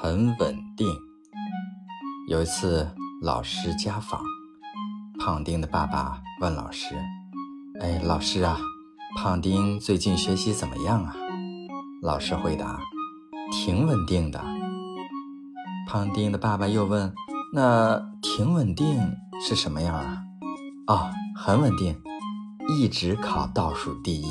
很稳定。有一次老师家访，胖丁的爸爸问老师，哎，老师啊，胖丁最近学习怎么样啊？老师回答，挺稳定的。胖丁的爸爸又问，那挺稳定是什么样啊？哦，很稳定，一直考倒数第一。